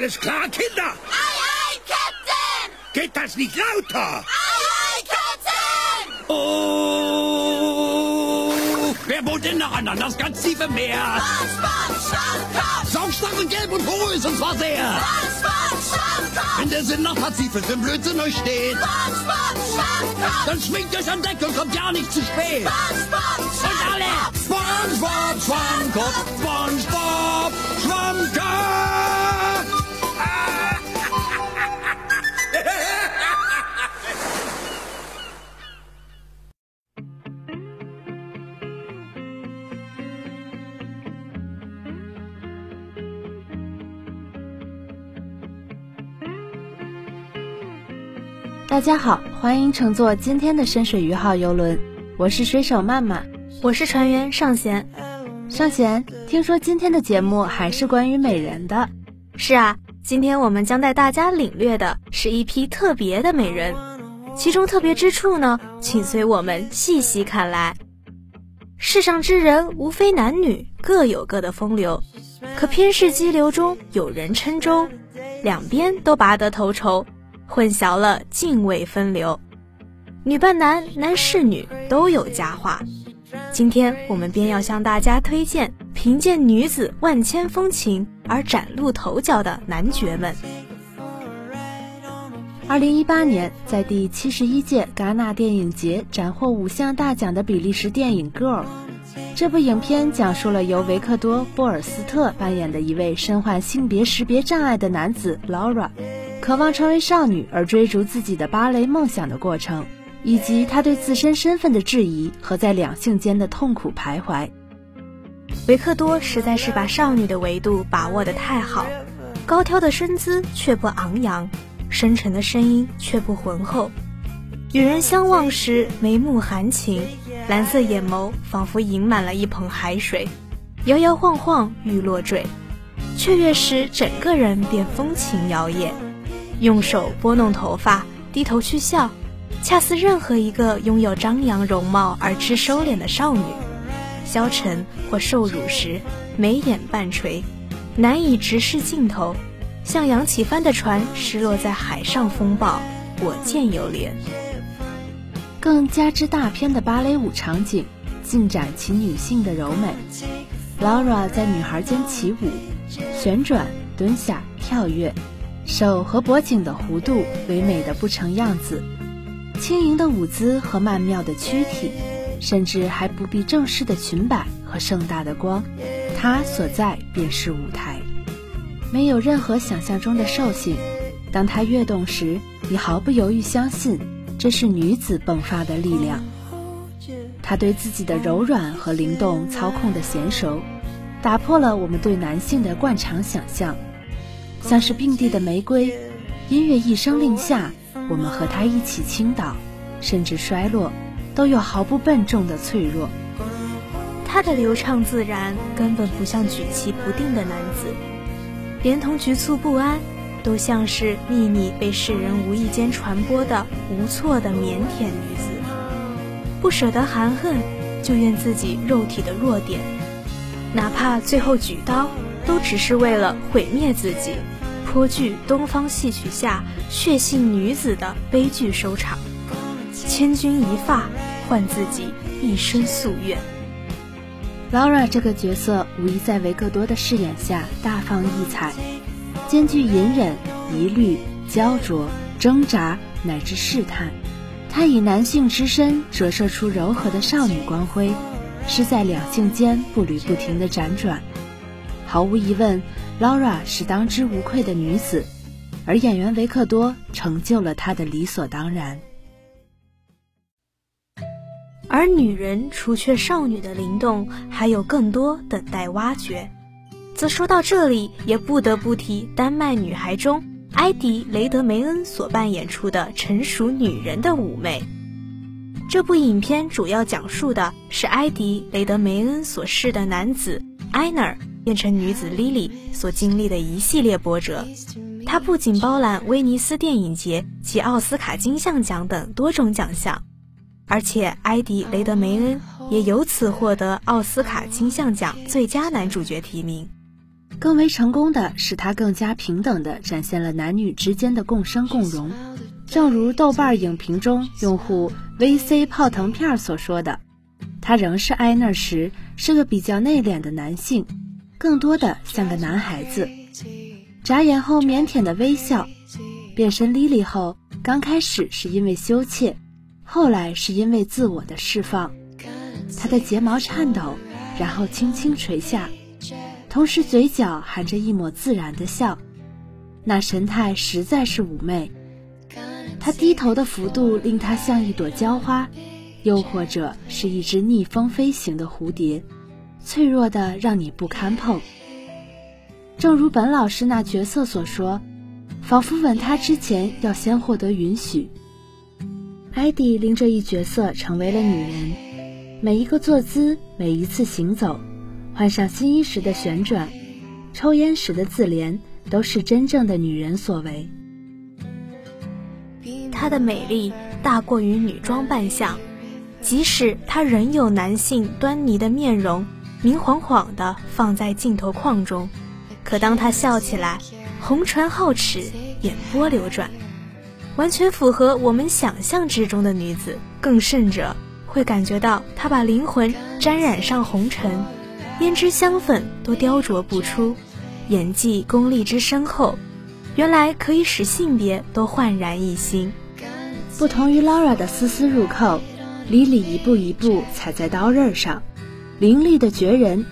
Alles klar, Kinder? Ei, ei, Captain! Geht das nicht lauter? Ei, ei, Captain! Oh! Wer wohnt denn noch an das ganz tiefe Meer? SpongeBob Schwammkopf! Saumstark und gelb und hohl ist und zwar sehr. SpongeBob Schwammkopf! Wenn der Sinn nach Pazifik im Blödsinn euch steht, SpongeBob Schwammkopf! dann schwingt euch an Deck und kommt ja nicht zu spät. SpongeBob Und alle! SpongeBob, Schwammkopf, SpongeBob, Schwammkopf! 大家好，欢迎乘坐今天的深水鱼号游轮，我是水手曼曼。我是船员尚贤。尚贤，听说今天的节目还是关于美人的，是啊，今天我们将带大家领略的是一批特别的美人，其中特别之处呢，请随我们细细看来。世上之人无非男女，各有各的风流，可偏是激流中有人撑舟，两边都拔得头筹，混淆了泾渭分流。女扮男，男侍女，都有佳话。今天我们便要向大家推荐凭借女子万千风情而崭露头角的男爵们。二零一八年，在第七十一届戛纳电影节斩获五项大奖的比利时电影《Girl》，这部影片讲述了由维克多·波尔斯特扮演的一位身患性别识别障碍的男子 Laura，渴望成为少女而追逐自己的芭蕾梦想的过程，以及他对自身身份的质疑和在两性间的痛苦徘徊。维克多实在是把少女的维度把握得太好，高挑的身姿却不昂扬。深沉的声音却不浑厚，与人相望时眉目含情，蓝色眼眸仿佛盈满了一捧海水，摇摇晃晃欲落坠，雀跃时整个人便风情摇曳。用手拨弄头发，低头去笑，恰似任何一个拥有张扬容貌而知收敛的少女。消沉或受辱时，眉眼半垂，难以直视镜头。像扬起帆的船失落在海上风暴，我见犹怜。更加之大片的芭蕾舞场景，尽展其女性的柔美。Laura 在女孩间起舞，旋转、蹲下、跳跃，手和脖颈的弧度唯美的不成样子，轻盈的舞姿和曼妙的躯体，甚至还不必正式的裙摆和盛大的光，她所在便是舞台。没有任何想象中的兽性，当她跃动时，你毫不犹豫相信这是女子迸发的力量。她对自己的柔软和灵动操控的娴熟，打破了我们对男性的惯常想象。像是并蒂的玫瑰，音乐一声令下，我们和她一起倾倒，甚至衰落，都有毫不笨重的脆弱。她的流畅自然，根本不像举棋不定的男子。连同局促不安，都像是秘密被世人无意间传播的无措的腼腆女子，不舍得含恨，就怨自己肉体的弱点，哪怕最后举刀，都只是为了毁灭自己，颇具东方戏曲下血性女子的悲剧收场。千钧一发，换自己一生夙愿。Laura 这个角色无疑在维克多的饰演下大放异彩，兼具隐忍、疑虑、焦灼、挣扎乃至试探。她以男性之身折射出柔和的少女光辉，是在两性间步履不停的辗转。毫无疑问，Laura 是当之无愧的女子，而演员维克多成就了她的理所当然。而女人除却少女的灵动，还有更多等待挖掘。则说到这里，也不得不提《丹麦女孩》中埃迪·雷德梅恩所扮演出的成熟女人的妩媚。这部影片主要讲述的是埃迪·雷德梅恩所饰的男子埃纳尔变成女子莉莉所经历的一系列波折。她不仅包揽威尼斯电影节及奥斯卡金像奖等多种奖项。而且，埃迪·雷德梅恩也由此获得奥斯卡金像奖最佳男主角提名。更为成功的是，他更加平等地展现了男女之间的共生共荣。正如豆瓣影评中用户 VC 泡腾片所说的，他仍是埃那时是个比较内敛的男性，更多的像个男孩子。眨眼后腼腆的微笑，变身 Lily 后，刚开始是因为羞怯，后来是因为自我的释放。她的睫毛颤抖，然后轻轻垂下。同时，嘴角含着一抹自然的笑，那神态实在是妩媚。她低头的幅度令她像一朵娇花，又或者是一只逆风飞行的蝴蝶，脆弱的让你不堪碰。正如本老师那角色所说，仿佛吻他之前要先获得允许。艾迪令这一角色成为了女人，每一个坐姿，每一次行走。换上新衣时的旋转，抽烟时的自怜，都是真正的女人所为。她的美丽大过于女装扮相，即使她仍有男性端倪的面容，明晃晃的放在镜头框中，可当她笑起来，红唇皓齿，眼波流转，完全符合我们想象之中的女子。更甚者，会感觉到她把灵魂沾染上红尘。胭脂香粉都雕琢不出，演技功力之深厚，原来可以使性别都焕然一新。不同于 Laura 的丝丝入扣李李一步一步踩在刀刃上，凌厉的绝人，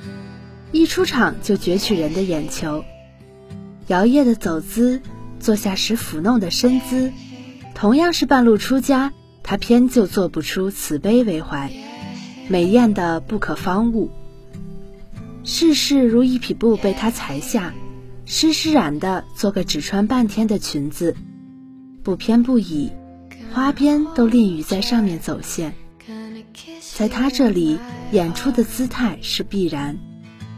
一出场就攫取人的眼球。摇曳的走姿，坐下时抚弄的身姿，同样是半路出家，她偏就做不出慈悲为怀，美艳的不可方物。事事如一匹布被他裁下，湿湿染的做个只穿半天的裙子，不偏不倚，花边都吝于在上面走线。在他这里，演出的姿态是必然，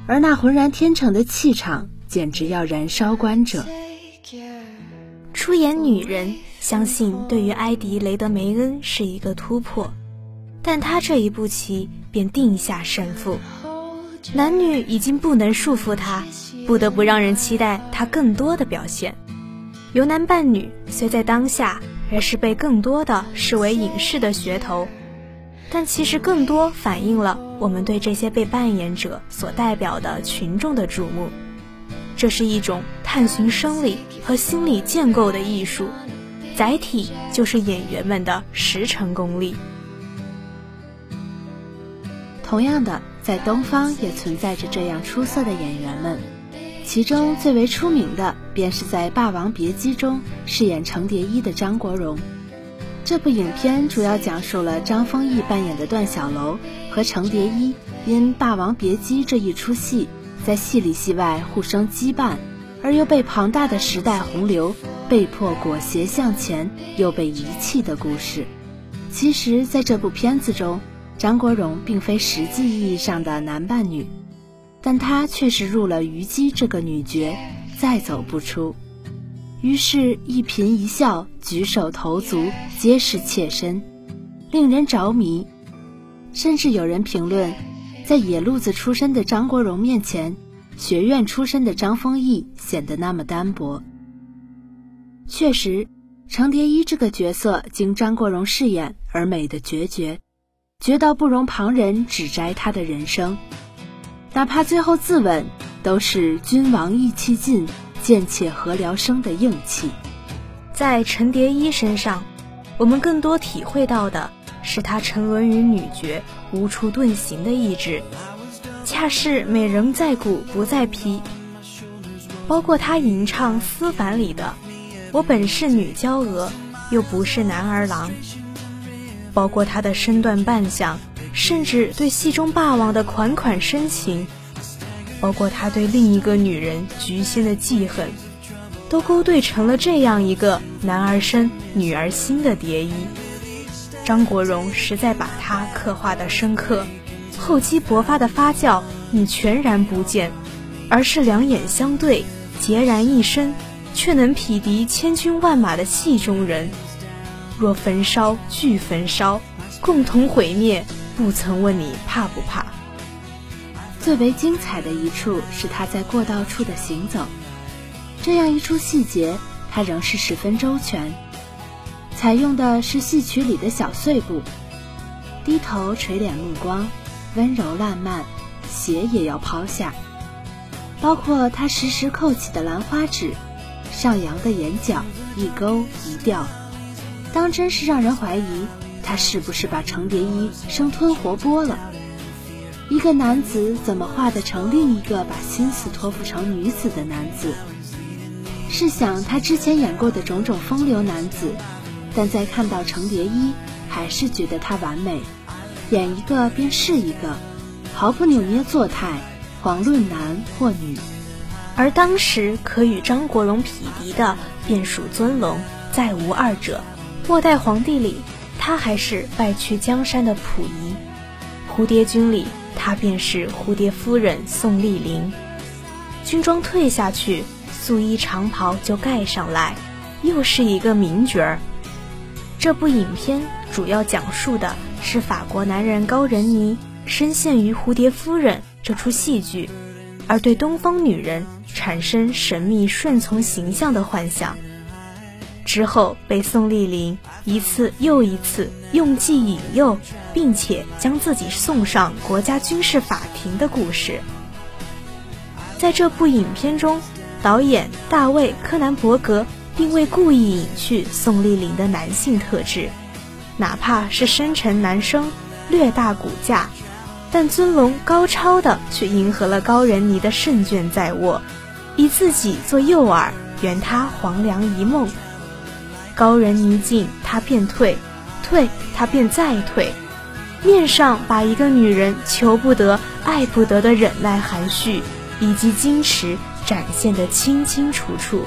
而那浑然天成的气场，简直要燃烧观者。出演女人，相信对于埃迪·雷德梅恩是一个突破，但他这一步棋便定下胜负。男女已经不能束缚他，不得不让人期待他更多的表现。由男扮女虽在当下，而是被更多的视为影视的噱头，但其实更多反映了我们对这些被扮演者所代表的群众的瞩目。这是一种探寻生理和心理建构的艺术，载体就是演员们的实诚功力。同样的。在东方也存在着这样出色的演员们，其中最为出名的便是在《霸王别姬》中饰演程蝶衣的张国荣。这部影片主要讲述了张丰毅扮演的段小楼和程蝶衣因《霸王别姬》这一出戏，在戏里戏外互生羁绊，而又被庞大的时代洪流被迫裹挟向前，又被遗弃的故事。其实，在这部片子中。张国荣并非实际意义上的男扮女，但他却是入了虞姬这个女角，再走不出。于是，一颦一笑、举手投足皆是妾身，令人着迷。甚至有人评论，在野路子出身的张国荣面前，学院出身的张丰毅显得那么单薄。确实，程蝶衣这个角色经张国荣饰演而美的决绝。绝到不容旁人指摘他的人生，哪怕最后自刎，都是君王意气尽，贱妾何聊生的硬气。在陈蝶衣身上，我们更多体会到的是他沉沦于女角无处遁形的意志，恰是美人在骨不在皮。包括他吟唱《思凡》里的“我本是女娇娥，又不是男儿郎”。包括他的身段扮相，甚至对戏中霸王的款款深情，包括他对另一个女人菊仙的记恨，都勾兑成了这样一个男儿身女儿心的蝶衣。张国荣实在把他刻画的深刻，厚积薄发的发酵你全然不见，而是两眼相对，孑然一身，却能匹敌千军万马的戏中人。若焚烧俱焚烧，共同毁灭，不曾问你怕不怕。最为精彩的一处是他在过道处的行走，这样一处细节，他仍是十分周全。采用的是戏曲里的小碎步，低头垂脸目光，温柔烂漫，鞋也要抛下。包括他时时扣起的兰花指，上扬的眼角，一勾一吊，当真是让人怀疑他是不是把程蝶衣生吞活剥了。一个男子怎么画得成另一个把心思托付成女子的男子？试想他之前演过的种种风流男子，但在看到程蝶衣，还是觉得他完美，演一个便是一个，毫不扭捏作态。遑论男或女，而当时可与张国荣匹敌的，便属尊龙，再无二者。末代皇帝里，他还是败去江山的溥仪；蝴蝶君里，她便是蝴蝶夫人宋丽玲。军装退下去，素衣长袍就盖上来，又是一个名角儿。这部影片主要讲述的是法国男人高人尼深陷于蝴蝶夫人。这出戏剧，而对东方女人产生神秘顺从形象的幻想，之后被宋丽玲一次又一次用计引诱，并且将自己送上国家军事法庭的故事。在这部影片中，导演大卫·柯南伯格并未故意隐去宋丽玲的男性特质，哪怕是深沉男生，略大骨架。但尊龙高超的却迎合了高人尼的胜券在握，以自己做诱饵，圆他黄粱一梦。高人尼进，他便退；退，他便再退。面上把一个女人求不得、爱不得的忍耐、含蓄以及矜持展现得清清楚楚，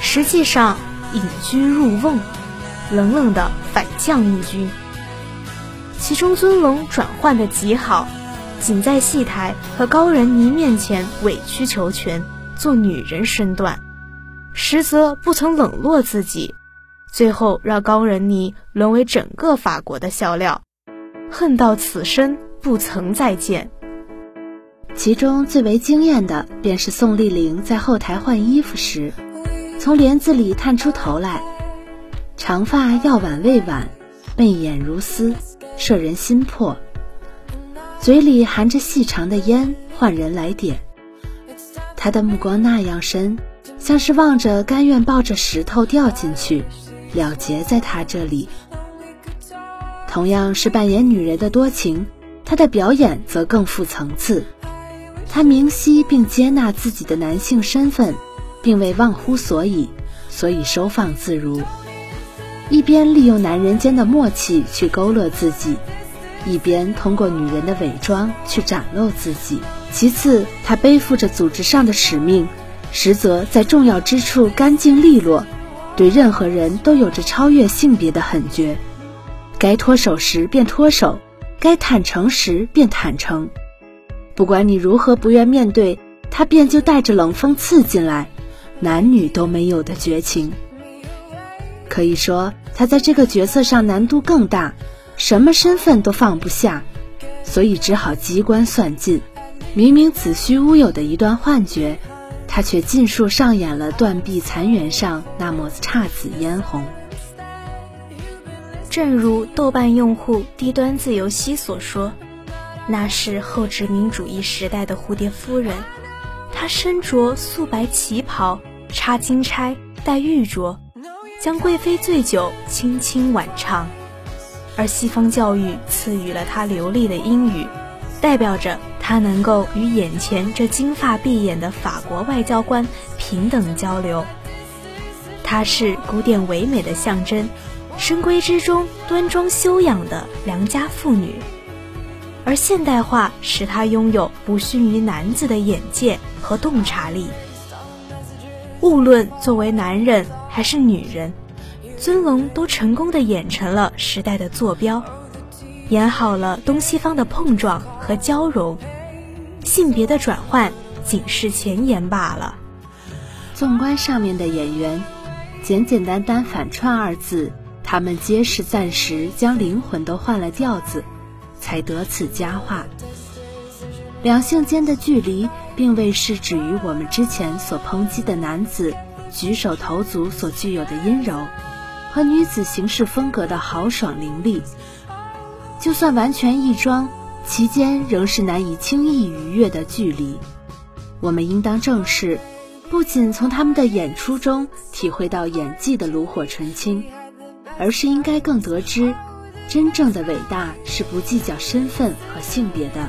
实际上隐居入瓮，冷冷的反将一军。其中尊龙转换的极好。仅在戏台和高人尼面前委曲求全，做女人身段，实则不曾冷落自己，最后让高人尼沦为整个法国的笑料，恨到此生不曾再见。其中最为惊艳的，便是宋丽玲在后台换衣服时，从帘子里探出头来，长发要挽未挽，媚眼如丝，摄人心魄。嘴里含着细长的烟，换人来点。他的目光那样深，像是望着甘愿抱着石头掉进去，了结在他这里。同样是扮演女人的多情，他的表演则更富层次。他明晰并接纳自己的男性身份，并未忘乎所以，所以收放自如。一边利用男人间的默契去勾勒自己。一边通过女人的伪装去展露自己，其次，他背负着组织上的使命，实则在重要之处干净利落，对任何人都有着超越性别的狠绝，该脱手时便脱手，该坦诚时便坦诚，不管你如何不愿面对，他便就带着冷风刺进来，男女都没有的绝情。可以说，他在这个角色上难度更大。什么身份都放不下，所以只好机关算尽。明明子虚乌有的一段幻觉，他却尽数上演了断壁残垣上那抹姹紫嫣红。正如豆瓣用户低端自由西所说：“那是后殖民主义时代的蝴蝶夫人，她身着素白旗袍，插金钗，戴玉镯，将贵妃醉酒轻轻婉唱。”而西方教育赐予了她流利的英语，代表着他能够与眼前这金发碧眼的法国外交官平等交流。她是古典唯美的象征，深闺之中端庄修养的良家妇女，而现代化使她拥有不逊于男子的眼界和洞察力。无论作为男人还是女人。尊龙都成功的演成了时代的坐标，演好了东西方的碰撞和交融，性别的转换仅是前言罢了。纵观上面的演员，简简单单反串二字，他们皆是暂时将灵魂都换了调子，才得此佳话。两性间的距离，并未是指于我们之前所抨击的男子举手投足所具有的阴柔，和女子行事风格的豪爽凌厉。就算完全异装，其间仍是难以轻易逾越的距离。我们应当正视，不仅从他们的演出中体会到演技的炉火纯青，而是应该更得知，真正的伟大是不计较身份和性别的。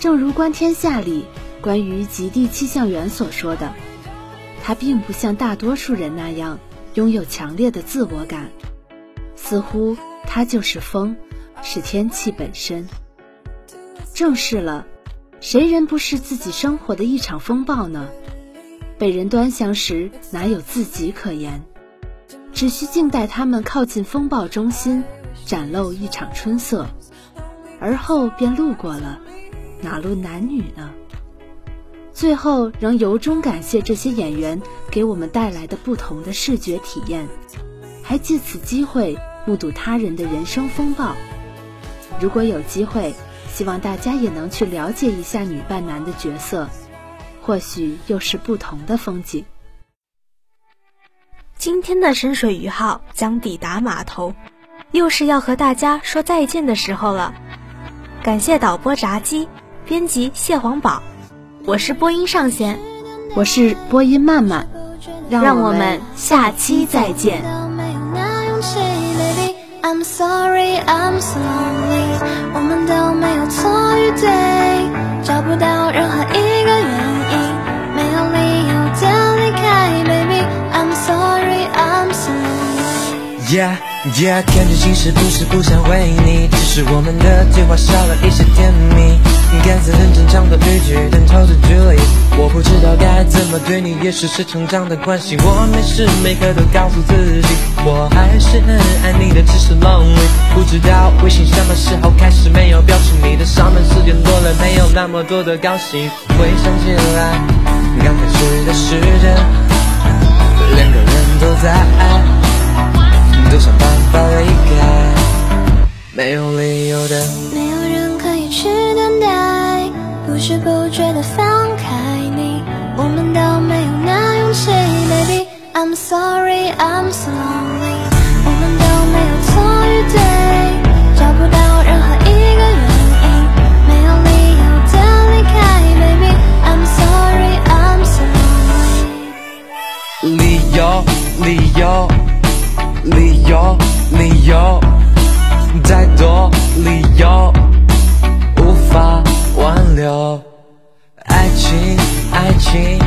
正如《观天下》里关于极地气象员所说的，他并不像大多数人那样拥有强烈的自我感，似乎。它就是风，是天气本身。正是了，谁人不是自己生活的一场风暴呢？被人端详时，哪有自己可言？只需静待他们靠近风暴中心，展露一场春色，而后便路过了，哪论男女呢？最后，仍由衷感谢这些演员给我们带来的不同的视觉体验，还借此机会。目睹他人的人生风暴，如果有机会，希望大家也能去了解一下女扮男的角色，或许又是不同的风景。今天的深水鱼号将抵达码头，又是要和大家说再见的时候了。感谢导播炸鸡，编辑蟹黄堡，我是播音上弦，我是播音曼曼，让我们下期再见。I'm sorry, I'm so lonely。我们都没有错与对，找不到任何一 Yeah, yeah，看着心事不是不想回你，只是我们的对话少了一些甜蜜。看似很正常的语句，但超着距离。我不知道该怎么对你，也许是成长的关系。我每时每刻都告诉自己，我还是很爱你的，只是 lonely。不知道微信什么时候开始没有表情，你的上班时间多了，没有那么多的高兴。回想起来，刚开始的时间，两个人都在爱，都想办法离开，没有理由的。没有人可以去等待。不知不觉的放开你，我们都没有那勇气，baby。I'm sorry, I'm so lonely。我们都没有错与对，找不到任何一个原因，没有理由的离开，baby。I'm sorry, I'm so lonely。理由，理由，理有，理由，再多理由无法。挽留，爱情，爱情，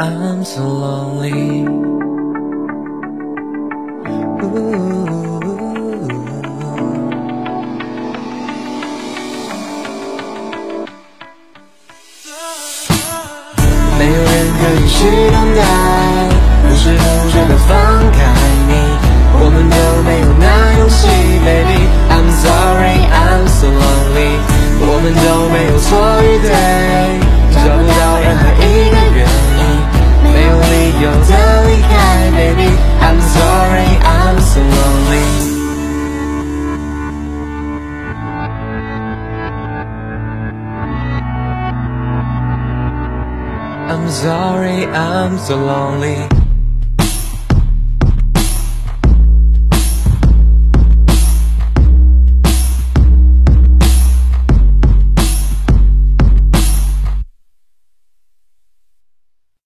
I'm so lonely。没有人可以去等待，不是不觉的放开你，我们都没有那勇气，baby。I'm sorry, I'm so lonely。我们都没有错与对，sorry, I'm so lonely